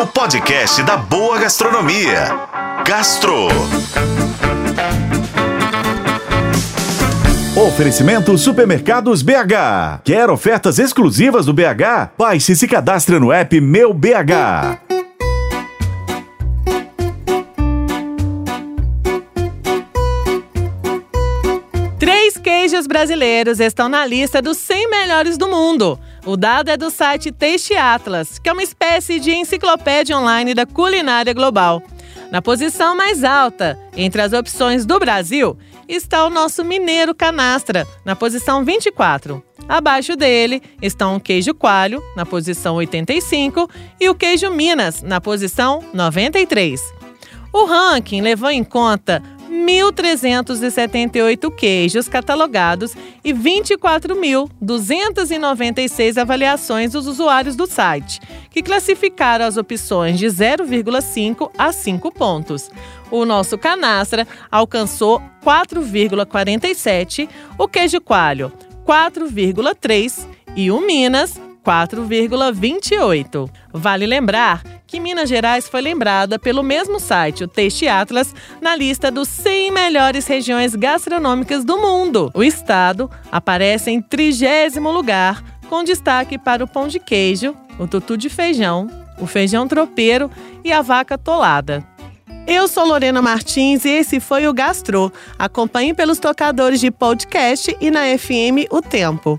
o podcast da boa gastronomia. Gastro. Oferecimento Supermercados BH. Quer ofertas exclusivas do BH? Baixe e se cadastre no app Meu BH. Três queijos brasileiros estão na lista dos 100 melhores do mundo. O dado é do site Taste Atlas, que é uma espécie de enciclopédia online da culinária global. Na posição mais alta, entre as opções do Brasil, está o nosso mineiro canastra, na posição 24. Abaixo dele estão o queijo coalho, na posição 85, e o queijo Minas, na posição 93. O ranking levou em conta 1.378 queijos catalogados e 24.296 avaliações dos usuários do site, que classificaram as opções de 0,5 a 5 pontos. O nosso canastra alcançou 4,47, o queijo coalho 4,3 e o Minas 4,28. Vale lembrar que Minas Gerais foi lembrada pelo mesmo site, o Taste Atlas, na lista dos 100 melhores regiões gastronômicas do mundo. O estado aparece em trigésimo lugar, com destaque para o pão de queijo, o tutu de feijão, o feijão tropeiro e a vaca tolada. Eu sou Lorena Martins e esse foi o Gastro. Acompanhe pelos tocadores de podcast e na FM O Tempo.